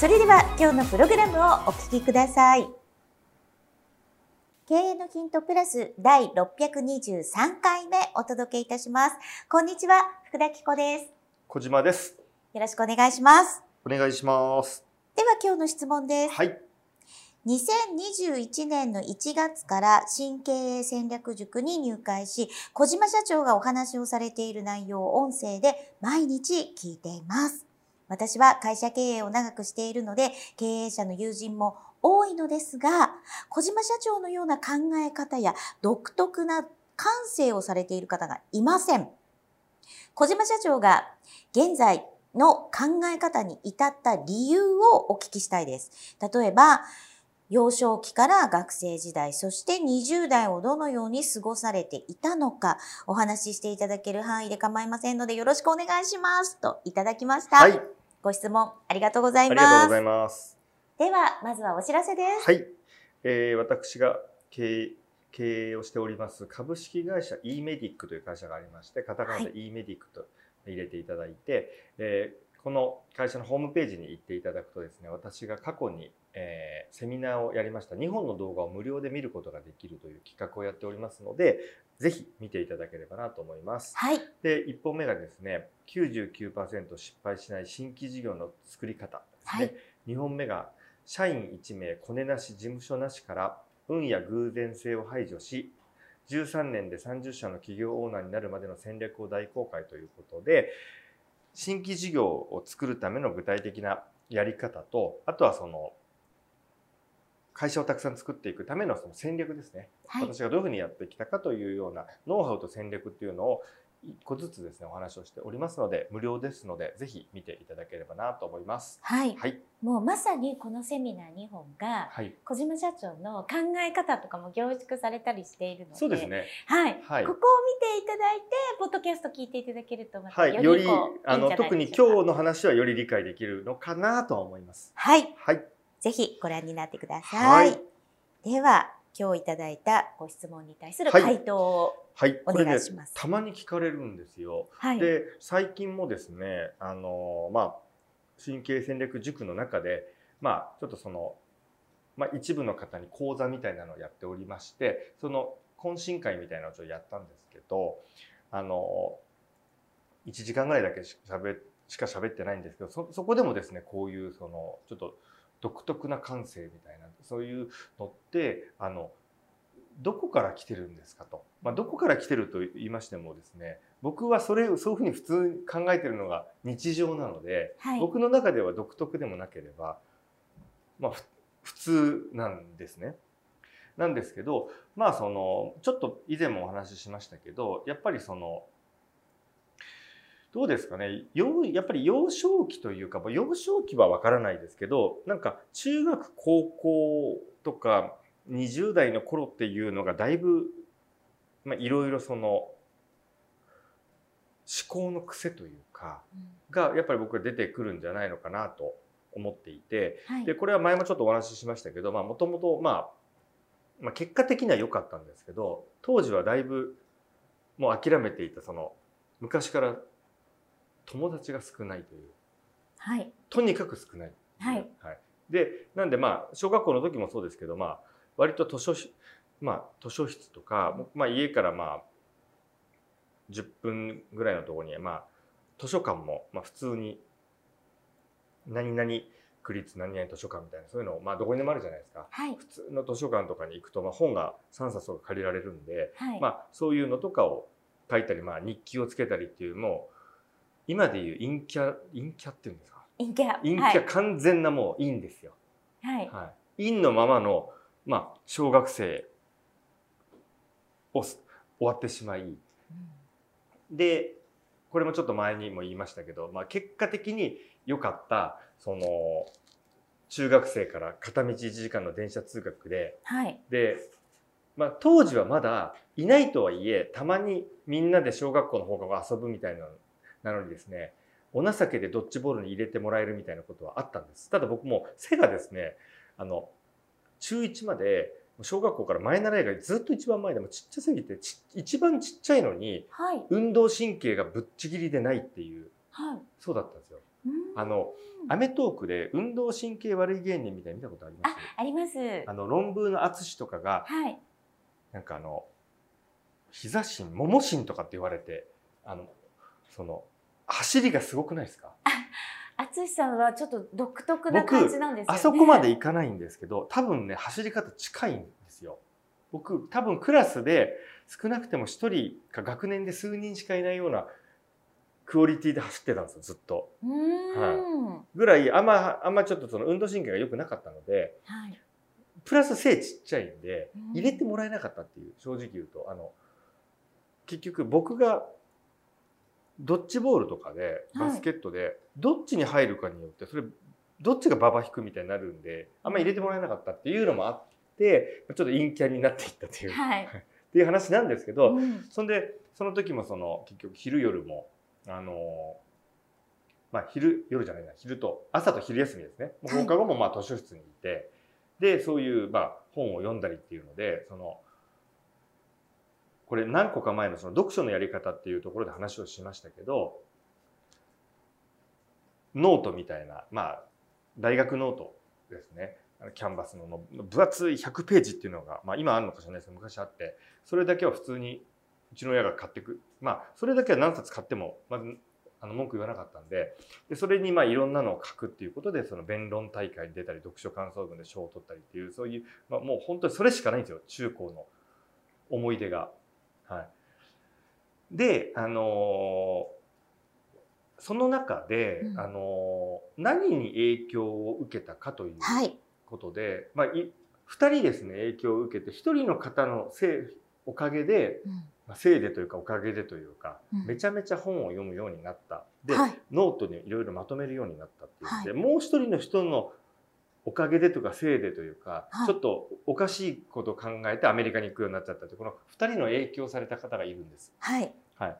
それでは今日のプログラムをお聞きください。経営のヒントプラス第623回目お届けいたします。こんにちは福田紀子です。小島です。よろしくお願いします。お願いします。では今日の質問です。はい。2021年の1月から新経営戦略塾に入会し、小島社長がお話をされている内容を音声で毎日聞いています。私は会社経営を長くしているので、経営者の友人も多いのですが、小島社長のような考え方や独特な感性をされている方がいません。小島社長が現在の考え方に至った理由をお聞きしたいです。例えば、幼少期から学生時代、そして20代をどのように過ごされていたのか、お話ししていただける範囲で構いませんので、よろしくお願いします。といただきました。はいご質問ありがとうございありがとうます。ございますでは、まずはお知らせです。はい、えー、私が経営経営をしております株式会社 e メディックという会社がありましてカタカナで e メディックと入れていただいて、えーこの会社のホームページに行っていただくとですね私が過去に、えーセミナーをやりました2本の動画を無料で見ることができるという企画をやっておりますのでぜひ見ていただければなと思います。はい。で1本目がですね99%失敗しない新規事業の作り方ですね、はい2本目が社員1名コネなし事務所なしから運や偶然性を排除し13年で30社の企業オーナーになるまでの戦略を大公開ということで新規事業を作るための具体的なやり方とあとはその会社をたくさん作っていくためのその戦略ですね、はい。私がどういうふうにやってきたかというようなノウハウと戦略っていうのを一個ずつですねお話をしておりますので無料ですのでぜひ見ていただければなと思います。はい。はい、もうまさにこのセミナー2本が、はい、小島社長の考え方とかも凝縮されたりしているので、そうですね。はい、はいここを見ていただいて、ポッドキャスト聞いていただけるとまたはい、よりあの特に今日の話はより理解できるのかなとは思います。はい、はい、ぜひご覧になってくださ。はい。いでは、今日いただいたご質問に対するはい。回答を、はい、お願いします。たまに聞かれるんですよ。はい、で最近もですねあのまあ神経戦略塾の中でまあちょっとそのまあ一部の方に講座みたいなのをやっておりましてその懇親会みたいなのをちょっとやったんですけどあの1時間ぐらいだけしゃべしか喋ってないんですけどそそこでもですねこういうそのちょっと独特な感性みたいなそういうのってあのどこから来てるんですかと、まあ、どこから来てると言いましてもですね僕はそれをそういうふうに普通に考えてるのが日常なので、はい、僕の中では独特でもなければ、まあ、ふ普通なんですね。なんですけどまあそのちょっと以前もお話ししましたけどやっぱりそのどうですかね？幼やっぱり幼少期というかまあ幼少期は分からないですけどなんか中学高校とか20代の頃っていうのがだいぶまあいろいろその思考の癖というかうん。がやっぱり僕は出てくるんじゃないのかなと思っていてはい、でこれは前もちょっとお話ししましたけどもともとまあ結果的には良かったんですけど当時はだいぶもう諦めていたその昔から友達が少ないという。はい、とにかく少ない。はい、はい、でなんでまあ小学校の時もそうですけどまあ割と図書室まあ図書室とか、まあ、家からまあ10分ぐらいのところにまあ図書館もまあ普通に何々区立何々図書館みたいなそういうのまあどこにでもあるじゃないですか。はい、普通の図書館とかに行くと、まあ、本が3冊とか借りられるんで、はい、まあ、そういうのとかを書いたり、まあ、日記をつけたりっていうもう今でいう陰キャ陰キャっていうんですか？陰キャ、陰キはい。ャ完全なもう陰ですよ。はい、はい、陰のままの、まあ、小学生をす終わってしまい。うん。でこれもちょっと前にも言いましたけど、まあ、結果的に良かったその中学生から片道1時間の電車通学ではい。で、まあ、当時はまだいないとはいえたまにみんなで小学校の放課後遊ぶみたいななのにですねお情けでドッジボールに入れてもらえるみたいなことはあったんですただ僕も背がですねあの中1まで小学校から前習いがずっと一番前でもちっちゃすぎてち一番ちっちゃいのにはい。運動神経がぶっちぎりでないっていうはい。そうだったんですよ。うんあのアメトークで運動神経悪い芸人みたいに見たことあります？あります。あの論文の淳とかがはい。なんかあの膝芯もも芯とかって言われてあのその走りがすごくないですか？淳さんはちょっと独特な感じなんですよね。あそこまでいかないんですけど多分ね走り方近いんですよ。僕多分クラスで少なくても1人か学年で数人しかいないようなクオリティで走ってたんですよずっと。うーん。ぐらいあんまあんまちょっとその運動神経が良くなかったのではい。プラス背ちっちゃいんでうん入れてもらえなかったっていう正直言うとあの結局僕がドッジボールとかではい。バスケットでどっちに入るかによってそれどっちがババ引くみたいになるんであんま入れてもらえなかったっていうのもあってちょっと陰キャになっていったっていう、はい。っていう話なんですけど、うん。そんでその時もその結局昼夜もあのまあ昼夜じゃないな昼と朝と昼休みですね。放課後もまあ図書室にいて、でそういうまあ本を読んだりっていうのでそのこれ何個か前のその読書のやり方っていうところで話をしましたけどノートみたいなまあ大学ノートですねキャンパスのの分厚い100ページっていうのが、まあ、今あるのかしれないですけど昔あってそれだけは普通にうちの親が買ってくまあそれだけは何冊買ってもまずあの文句言わなかったんででそれにまあいろんなのを書くっていうことでその弁論大会に出たり読書感想文で賞を取ったりっていうそういう、まあ、もう本当にそれしかないんですよ中高の思い出が。はい、であのーその中で、うん。あのー何に影響を受けたかというはい。ことで、まあ、い2人ですね影響を受けて1人の方のせいおかげで、うん。まあ、せいでというかおかげでというか、うん。めちゃめちゃ本を読むようになった。で、はい。ノートにいろいろまとめるようになったっていうので、はもう一人の人のおかげでとかせいでというか、はいちょっとおかしいことを考えてアメリカに行くようになっちゃったってこの2人の影響された方がいるんです。はい。はい、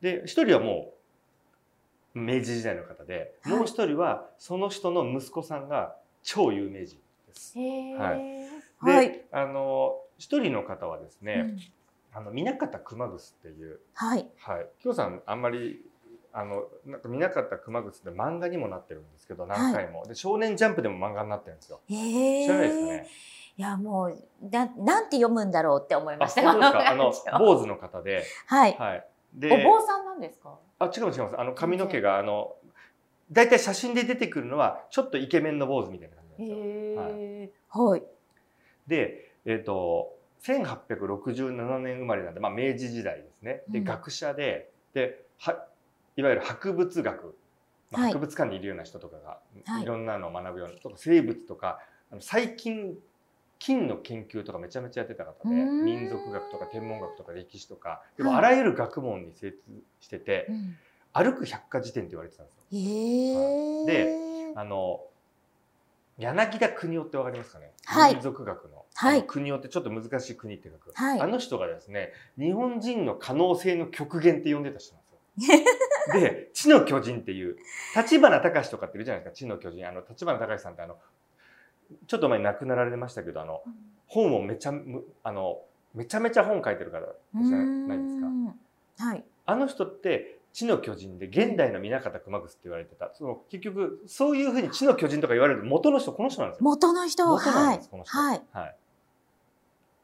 で1人はもう明治時代の方で、はいもう1人はその人の息子さんが超有名人です。はいで、はい。あの1人の方はですね、うんあの南方熊楠っていう、はい。はい、京さんあんまりあのなんか南方熊楠って漫画にもなってるんですけど何回も、で少年ジャンプでも漫画になってるんですよ。へえ。知らないですかね？いやもうななんて読むんだろうって思いまあした。あの 坊主の方で、はい。はい。おで、坊さんなんですか？あ違う違います。あの髪の毛があのだいたい写真で出てくるのはちょっとイケメンの坊主みたいな感じなんですよ。はい。はい。で、えっ、と1867年生まれなんで、まあ、明治時代ですね。で、うん学者でではいわゆる博物学、まあはい。博物館にいるような人とかが、はい。い、ろんなのを学ぶようなとか生物とか最近金の研究とかめちゃめちゃやってた方で民族学とか天文学とか歴史とかではい。もあらゆる学問に精通してて、うん。歩く百科事典って言われてたんですよ。であの柳田国夫ってわかりますかね、はい。民族学の,、はい。あの国夫ってちょっと難しい国って書く、はい。あの人がですね日本人の可能性の極限って呼んでた人なんですよ。で「知の巨人」っていう立花隆とかっているじゃないですか「知の巨人」あの立花隆さんってあのちょっと前に亡くなられましたけどあの本をめちゃむあのめちゃめちゃ本書いてる方じゃないですか。か。はい。あの人って知の巨人で現代の南方熊楠って言われてたその結局そういうふうに知の巨人とか言われる元の人この人なんですよ。元の人。元なんはいです、この。人。はい。はい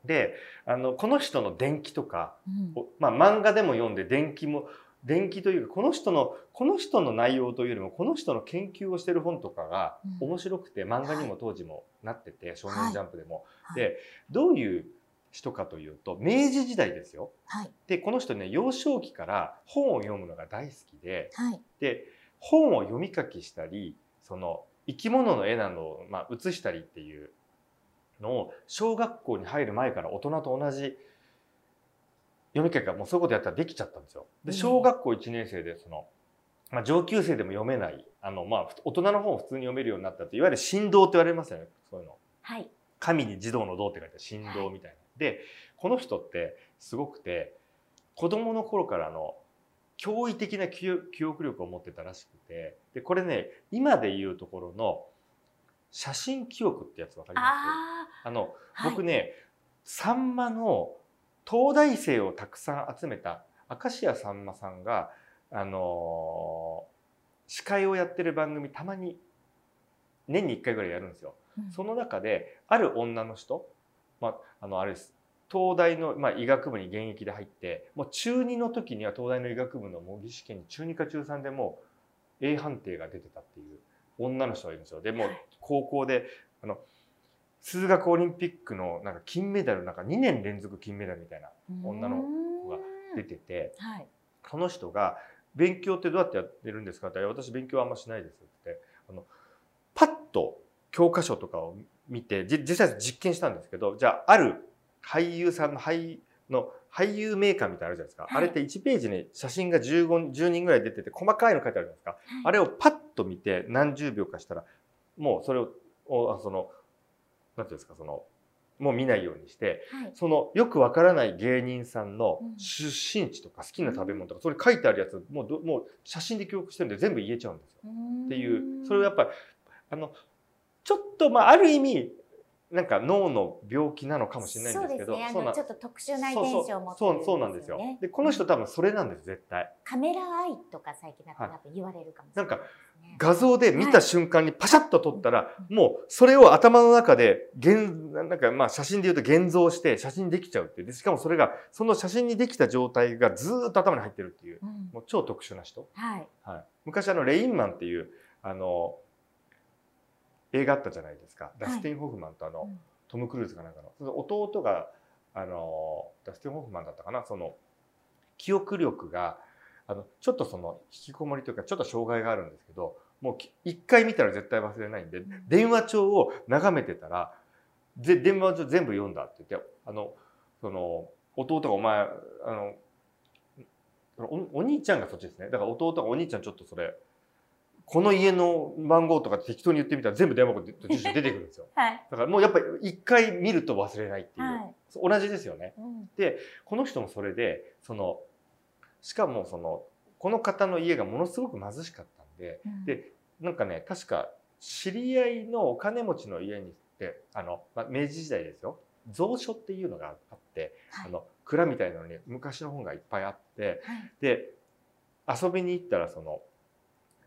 であのこの人の伝記とか、うんおまあ、漫画でも読んで伝記も伝記というかこの人のこの人の内容というよりもこの人の研究をしてる本とかがうん面白くて漫画にも当時もなってて「少年ジャンプ」でも。はいでどういう人かというと明治時代ですよ。はい。でこの人ね幼少期から本を読むのが大好きではい。で本を読み書きしたりその生き物の絵などを、まあ、写したりっていうのを小学校に入る前から大人と同じ読み書きがもうそういうことやったらできちゃったんですよ。でうん小学校1年生でその、まあ、上級生でも読めないあのまあ大人の本を普通に読めるようになったっていわゆる神道って言われますよねそういうの。はい。神に児童の道って書いて神道みたいな。でこの人ってすごくて子供の頃からの驚異的な記記憶力を持ってたらしくてでこれね今で言うところの写真記憶ってやつわかります？ああのあ。僕ね、さんまの東大生をたくさん集めた明石家さんまさんが、あのー司会をやってる番組たまに年に1回ぐらいやるんですよ。はい。その中である女の人、まあ、あのあれです東大の、まあ、医学部に現役で入ってもう中2の時には東大の医学部の模擬試験に中2か中3でもう A 判定が出てたっていう女の人がいるんですよ。でも高校であの数学オリンピックのなんか金メダルなんか2年連続金メダルみたいな女の子が出ててはい。その人が「勉強ってどうやってやってるんですか?」って言ったら「私勉強はあんましないです」ってあのパッと教科書とかを見てじ実際実験したんですけどじゃあある俳優さんの俳の俳優メーカーみたいなのあるじゃないですか、はいあれって1ページに写真が15 10人ぐらい出てて細かいの書いてあるじゃないですか、あれをパッと見て何十秒かしたらもうそれをおそのなんていうんですかそのもう見ないようにしてはい。そのよくわからない芸人さんのうん出身地とか好きな食べ物とかそれ書いてあるやつもうどもう写真で記憶してるんで全部言えちゃうんですよ。っていうそれをやっぱりあのちょっとまあある意味なんか脳の病気なのかもしれないんですけどそうですね。あそうちょっと特殊な遺伝子を持ってるそうそうなんですよ。でこの人多分それなんです絶対。カメラアイとか最近だとはい。多分言われるかもしれないですね。画像で見た瞬間にパシャッと撮ったら、もうそれを頭の中で現なんかまあ写真で言うと現像して写真にできちゃうっていう。でしかもそれがその写真にできた状態がずーっと頭に入ってるっていう。うん。もう超特殊な人、はい。はい、昔あのレインマンっていうあの映画あったじゃないですか。ダスティン・ホフマンとあの、うん。トム・クルーズかなんかのその弟があのダスティン・ホフマンだったかな。その記憶力があのちょっとその引きこもりというかちょっと障害があるんですけどもうき一回見たら絶対忘れないんで電話帳を眺めてたらで電話帳全部読んだって言ってあのその弟がお前あのおお兄ちゃんがそっちですね。だから弟がお兄ちゃんちょっとそれこの家の番号とか適当に言ってみたら全部電話番号と住所出てくるんですよ。はい。だからもうやっぱり一回見ると忘れないっていう、はい。同じですよね。うんこの人もそれでそのしかもそのこの方の家がものすごく貧しかったんでうんでなんかね確か知り合いのお金持ちの家に行ってあの、まあ、明治時代ですよ蔵書っていうのがあって、はいあの蔵みたいなのに昔の本がいっぱいあってはい。で遊びに行ったらその、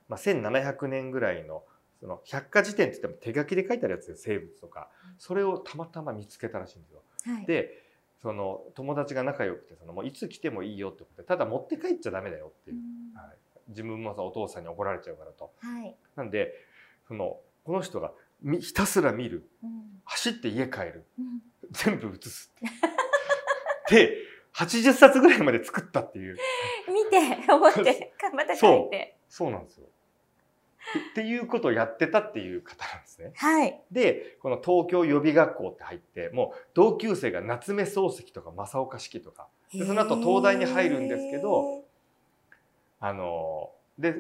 まあ、1700年ぐらいのその百科事典って言っても手書きで書いてあるやつで生物とかそれをたまたま見つけたらしいんですよ。はい。でその友達が仲良くてそのもういつ来てもいいよってことでただ持って帰っちゃダメだよっていうう、んはい、自分もさお父さんに怒られちゃうからと。はい。なんでそのこの人がみひたすら見るうん走って家帰るうん全部写すって。で80冊ぐらいまで作ったっていう 見て、覚えて、また書いて。そうなんですよ。っていうことをやってたっていう方なんですね。はい。でこの東京予備学校って入ってもう同級生が夏目漱石とか正岡子規とかでその後東大に入るんですけどあので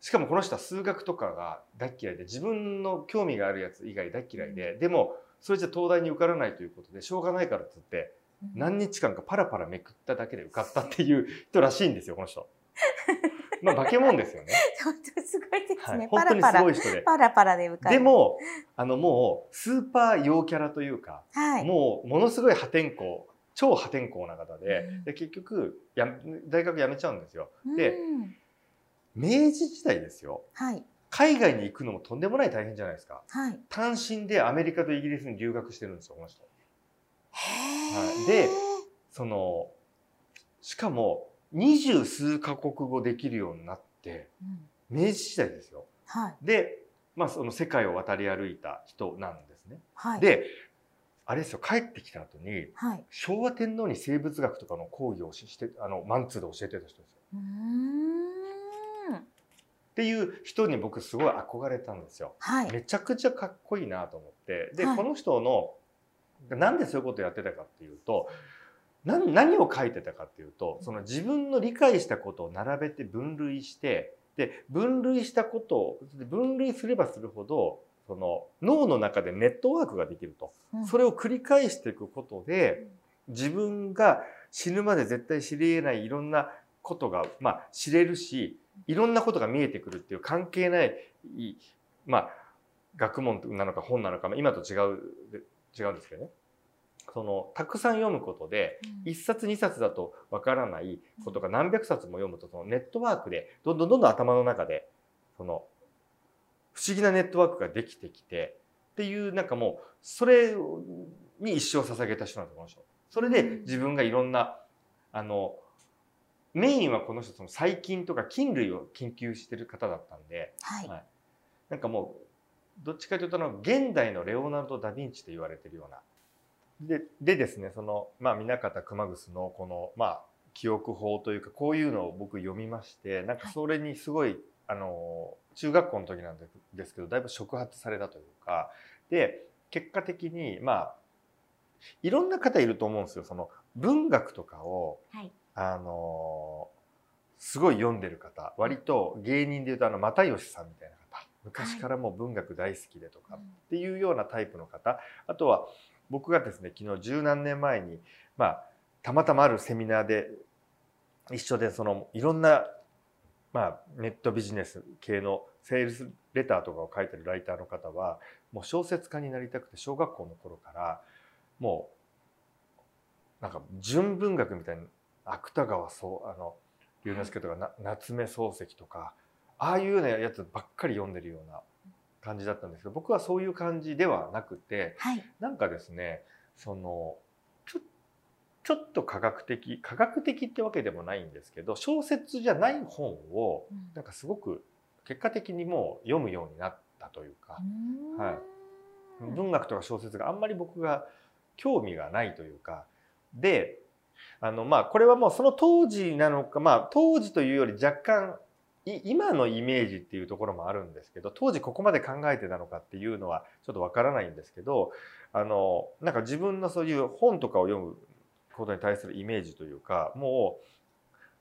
しかもこの人は数学とかが大っ嫌いで自分の興味があるやつ以外大っ嫌いで、でもそれじゃ東大に受からないということでしょうがないからっつって何日間かパラパラめくっただけで受かったっていう人らしいんですよこの人。まあ化け物ですよね。本当すごいですはいね。パラパラすごい人で。パラパラで。で、もあのもうスーパー陽キャラというか、はい。もうものすごい破天荒超破天荒な方で,、うんで結局や大学辞めちゃうんですよ。でうん明治時代ですよはい。海外に行くのもとんでもない大変じゃないですか。はい。単身でアメリカとイギリスに留学してるんですよこの人。へいでそのしかも二十数カ国語できるようになってうん明治時代ですよ。はい。で、まあ、その世界を渡り歩いた人なんですね。はい。であれですよ帰ってきた後にはい。昭和天皇に生物学とかの講義をししてあのマンツーで教えてた人ですよ。うーん。っていう人に僕すごい憧れたんですよ。はい。めちゃくちゃかっこいいなと思ってで、はいこの人のなんでそういうことやってたかっていうと何何を書いてたかっていうとその自分の理解したことを並べて分類してで分類したことを分類すればするほどその脳の中でネットワークができると、うん。それを繰り返していくことで自分が死ぬまで絶対知り得ないいろんなことが、まあ、知れるしいろんなことが見えてくるっていう関係ないまあ学問なのか本なのか、まあ、今と違う違うんですけどねそのたくさん読むことでうん。1冊2冊だとわからないことが何百冊も読むとそのネットワークでどんどんどんどん頭の中でその不思議なネットワークができてきてっていうなんかもうそれに一生捧げた人なんですこの人。それで自分がいろんなあのメインはこの人その細菌とか菌類を研究してる方だったんではい。はい。なんかもうどっちかというとあの現代のレオナルド・ダ・ヴィンチと言われてるようなででですねそのまあ南方熊楠のこのまあ記憶法というかこういうのを僕読みましてなんかそれにすごい、あの中学校の時なんですけどだいぶ触発されたというかで結果的にまあいろんな方いると思うんですよ。その文学とかをはい。あのすごい読んでる方割と芸人でいうとあの又吉さんみたいな方。昔からもう文学大好きでとかっていうようなタイプの方。あとは僕がですね昨日十何年前にまあたまたまあるセミナーで一緒でそのいろんなまあネットビジネス系のセールスレターとかを書いてるライターの方はもう小説家になりたくて小学校の頃からもうなんか純文学みたいな芥川そうあの龍之介とかな夏目漱石とかああいうようなやつばっかり読んでるような感じだったんですけど僕はそういう感じではなくてはい。なんかですねそのちょちょっと科学的科学的ってわけでもないんですけど小説じゃない本をうん。なんかすごく結果的にもう読むようになったというかうーん。はい。文学とか小説があんまり僕が興味がないというかであのまあこれはもうその当時なのかまあ当時というより若干い今のイメージっていうところもあるんですけど当時ここまで考えてたのかっていうのはちょっとわからないんですけどあのなんか自分のそういう本とかを読むことに対するイメージというかもう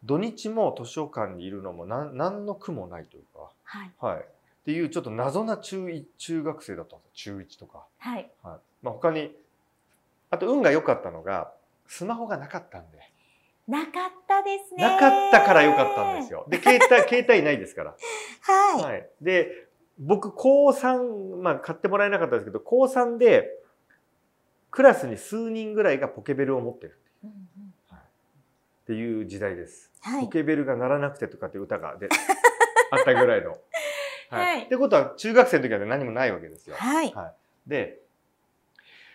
土日も図書館にいるのも何何の苦もないというか、はい。はい、っていうちょっと謎な中一中学生だったんですよ。中1とか。はい。はい。まあ、他にあと運が良かったのがスマホがなかったんでなかったですね。なかったから良かったんですよ。で携帯 携帯ないですから、はい、はい、で僕高3まあ買ってもらえなかったですけど高3でクラスに数人ぐらいがポケベルを持ってるう。んうん。っていう時代です、はい。ポケベルが鳴らなくてとかって歌がであったぐらいの。はい。ってことは中学生の時は何もないわけですよ。はい。はい、で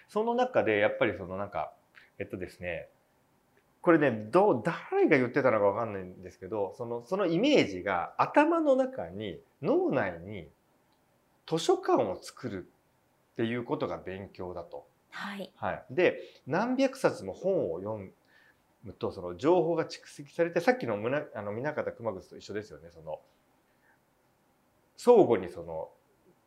その中でやっぱりそのなんかえっとですねこれねどう誰が言ってたのかわかんないんですけどそのそのイメージが頭の中に脳内に図書館を作るっていうことが勉強だと。はい。はい、で何百冊も本を読むとその情報が蓄積されてさっきのむなあの南方熊楠と一緒ですよね。その相互にその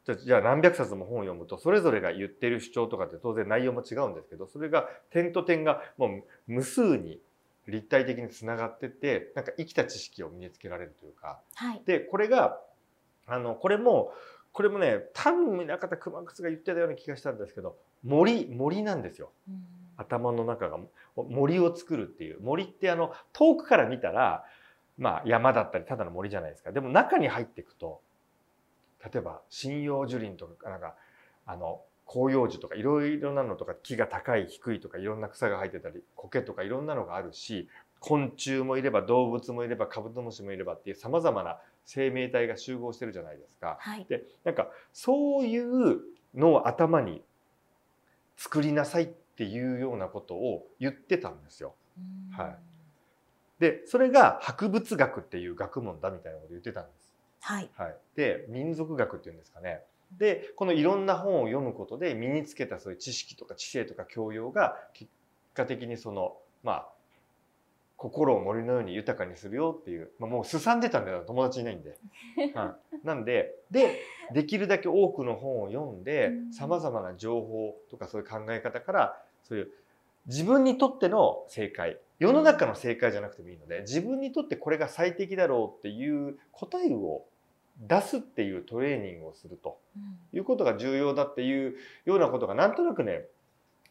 じゃじゃあ何百冊も本を読むとそれぞれが言ってる主張とかって当然内容も違うんですけどそれが点と点がもう無数に立体的につながってってなんか生きた知識を身につけられるというか。はい。でこれがあのこれもこれもね多分南方熊楠が言ってたような気がしたんですけど森森なんですよ。うん。頭の中が森を作るっていう。森ってあの遠くから見たらまあ山だったりただの森じゃないですか。でも中に入っていくと例えば針葉樹林とかなんかあの広葉樹とかいろいろなのとか木が高い低いとかいろんな草が生えてたり苔とかいろんなのがあるし昆虫もいれば動物もいればカブトムシもいればっていうさまざまな生命体が集合してるじゃないですか。はいでなんかそういうのを頭に作りなさいっていうようなことを言ってたんですよ。うんはいでそれが博物学っていう学問だみたいなことを言ってたんです。はい。はい、で民族学っていうんですかね。でこのいろんな本を読むことで身につけたそういう知識とか知性とか教養が結果的にそのまあ心を森のように豊かにするよっていう、まあ、もうすさんでたんだよ。友達いないんで。はい、なんででできるだけ多くの本を読んでうん。さまざまな情報とかそういう考え方からそういう自分にとっての正解。世の中の正解じゃなくてもいいので自分にとってこれが最適だろうっていう答えを出すっていうトレーニングをするということが重要だっていうようなことがなんとなくね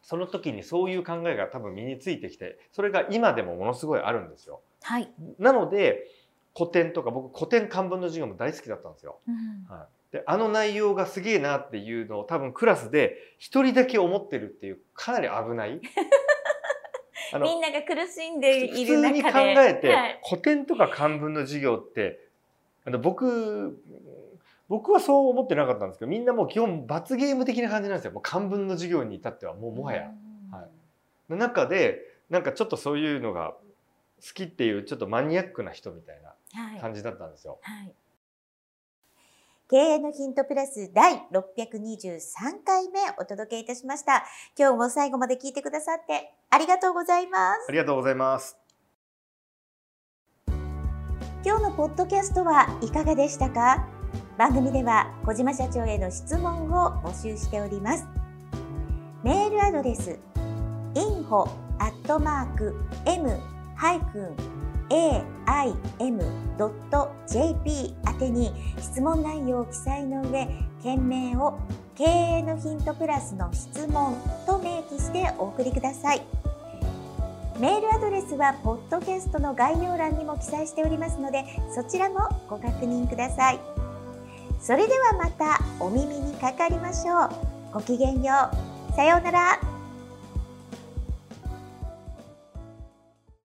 その時にそういう考えが多分身についてきてそれが今でもものすごいあるんですよ。はい、なので古典とか僕古典漢文の授業も大好きだったんですよ。うん、はい、であの内容がすげえなっていうのを多分クラスで一人だけ思ってるっていうかなり危ない。みんなが苦しんでいる中で普通に考えて、はい、古典とか漢文の授業って僕僕はそう思ってなかったんですけどみんなもう基本罰ゲーム的な感じなんですよもう漢文の授業に至ってはもうもはや。はい、の中でなんかちょっとそういうのが好きっていうちょっとマニアックな人みたいな感じだったんですよ。はいはい経営のヒントプラス第623回目お届けいたしました。今日も最後まで聞いてくださってありがとうございます。ありがとうございます。今日のポッドキャストはいかがでしたか？番組では小島社長への質問を募集しております。メールアドレス info m aim.jp 宛てに質問内容を記載の上件名を経営のヒントプラスの質問と明記してお送りください。メールアドレスはポッドキャストの概要欄にも記載しておりますのでそちらもご確認ください。それではまたお耳にかかりましょう。ごきげんよう。さようなら。